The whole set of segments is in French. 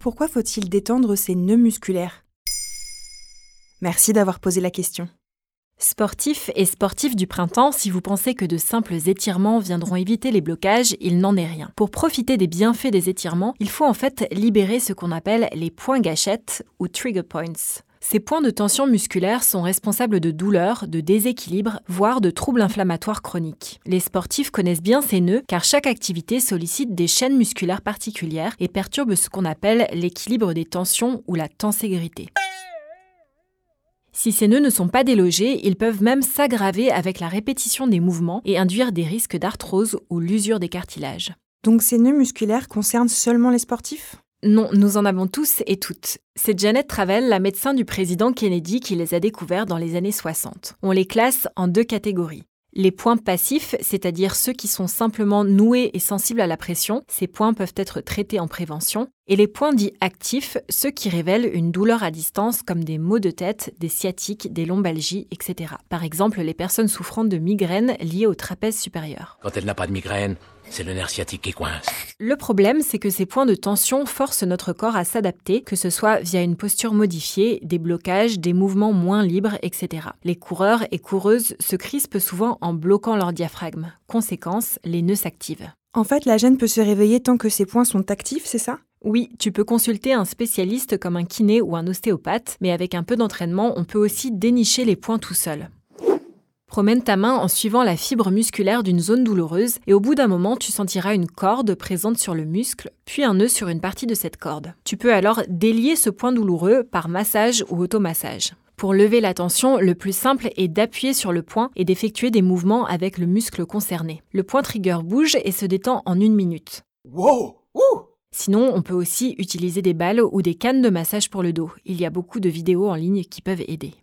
Pourquoi faut-il détendre ses nœuds musculaires? Merci d'avoir posé la question. Sportifs et sportifs du printemps, si vous pensez que de simples étirements viendront éviter les blocages, il n'en est rien. Pour profiter des bienfaits des étirements, il faut en fait libérer ce qu'on appelle les points gâchettes ou trigger points. Ces points de tension musculaire sont responsables de douleurs, de déséquilibres, voire de troubles inflammatoires chroniques. Les sportifs connaissent bien ces nœuds car chaque activité sollicite des chaînes musculaires particulières et perturbe ce qu'on appelle l'équilibre des tensions ou la tenségrité. Si ces nœuds ne sont pas délogés, ils peuvent même s'aggraver avec la répétition des mouvements et induire des risques d'arthrose ou l'usure des cartilages. Donc ces nœuds musculaires concernent seulement les sportifs? Non, nous en avons tous et toutes. C'est Janet Travel, la médecin du président Kennedy, qui les a découverts dans les années 60. On les classe en deux catégories. Les points passifs, c'est-à-dire ceux qui sont simplement noués et sensibles à la pression, ces points peuvent être traités en prévention. Et les points dits actifs, ceux qui révèlent une douleur à distance comme des maux de tête, des sciatiques, des lombalgies, etc. Par exemple, les personnes souffrant de migraines liées au trapèze supérieur. Quand elle n'a pas de migraine, c'est le nerf sciatique qui coince. Le problème, c'est que ces points de tension forcent notre corps à s'adapter, que ce soit via une posture modifiée, des blocages, des mouvements moins libres, etc. Les coureurs et coureuses se crispent souvent en bloquant leur diaphragme. Conséquence, les nœuds s'activent. En fait, la gêne peut se réveiller tant que ces points sont actifs, c'est ça? Oui, tu peux consulter un spécialiste comme un kiné ou un ostéopathe, mais avec un peu d'entraînement, on peut aussi dénicher les points tout seul. Promène ta main en suivant la fibre musculaire d'une zone douloureuse et au bout d'un moment, tu sentiras une corde présente sur le muscle, puis un nœud sur une partie de cette corde. Tu peux alors délier ce point douloureux par massage ou automassage. Pour lever la tension, le plus simple est d'appuyer sur le point et d'effectuer des mouvements avec le muscle concerné. Le point trigger bouge et se détend en une minute. Wow Sinon, on peut aussi utiliser des balles ou des cannes de massage pour le dos. Il y a beaucoup de vidéos en ligne qui peuvent aider.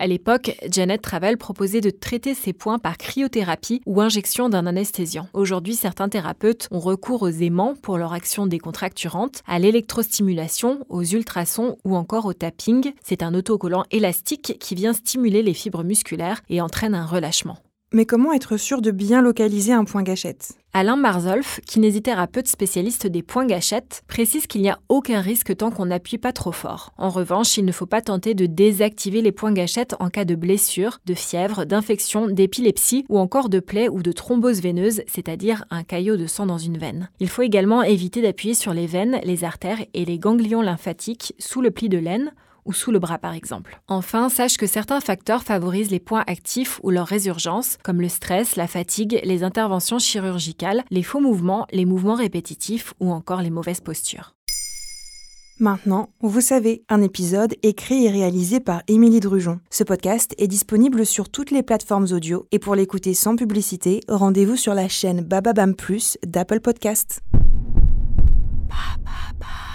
À l'époque, Janet Travel proposait de traiter ces points par cryothérapie ou injection d'un anesthésiant. Aujourd'hui, certains thérapeutes ont recours aux aimants pour leur action décontracturante, à l'électrostimulation, aux ultrasons ou encore au tapping. C'est un autocollant élastique qui vient stimuler les fibres musculaires et entraîne un relâchement. Mais comment être sûr de bien localiser un point gâchette? Alain Marzolf, kinésithérapeute spécialiste des points gâchettes, précise qu'il n'y a aucun risque tant qu'on n'appuie pas trop fort. En revanche, il ne faut pas tenter de désactiver les points gâchettes en cas de blessure, de fièvre, d'infection, d'épilepsie ou encore de plaie ou de thrombose veineuse, c'est-à-dire un caillot de sang dans une veine. Il faut également éviter d'appuyer sur les veines, les artères et les ganglions lymphatiques sous le pli de laine ou sous le bras par exemple. Enfin, sache que certains facteurs favorisent les points actifs ou leur résurgence, comme le stress, la fatigue, les interventions chirurgicales, les faux mouvements, les mouvements répétitifs ou encore les mauvaises postures. Maintenant, vous savez, un épisode écrit et réalisé par Émilie Drujon. Ce podcast est disponible sur toutes les plateformes audio et pour l'écouter sans publicité, rendez-vous sur la chaîne Bababam Plus d'Apple Podcasts. Baba.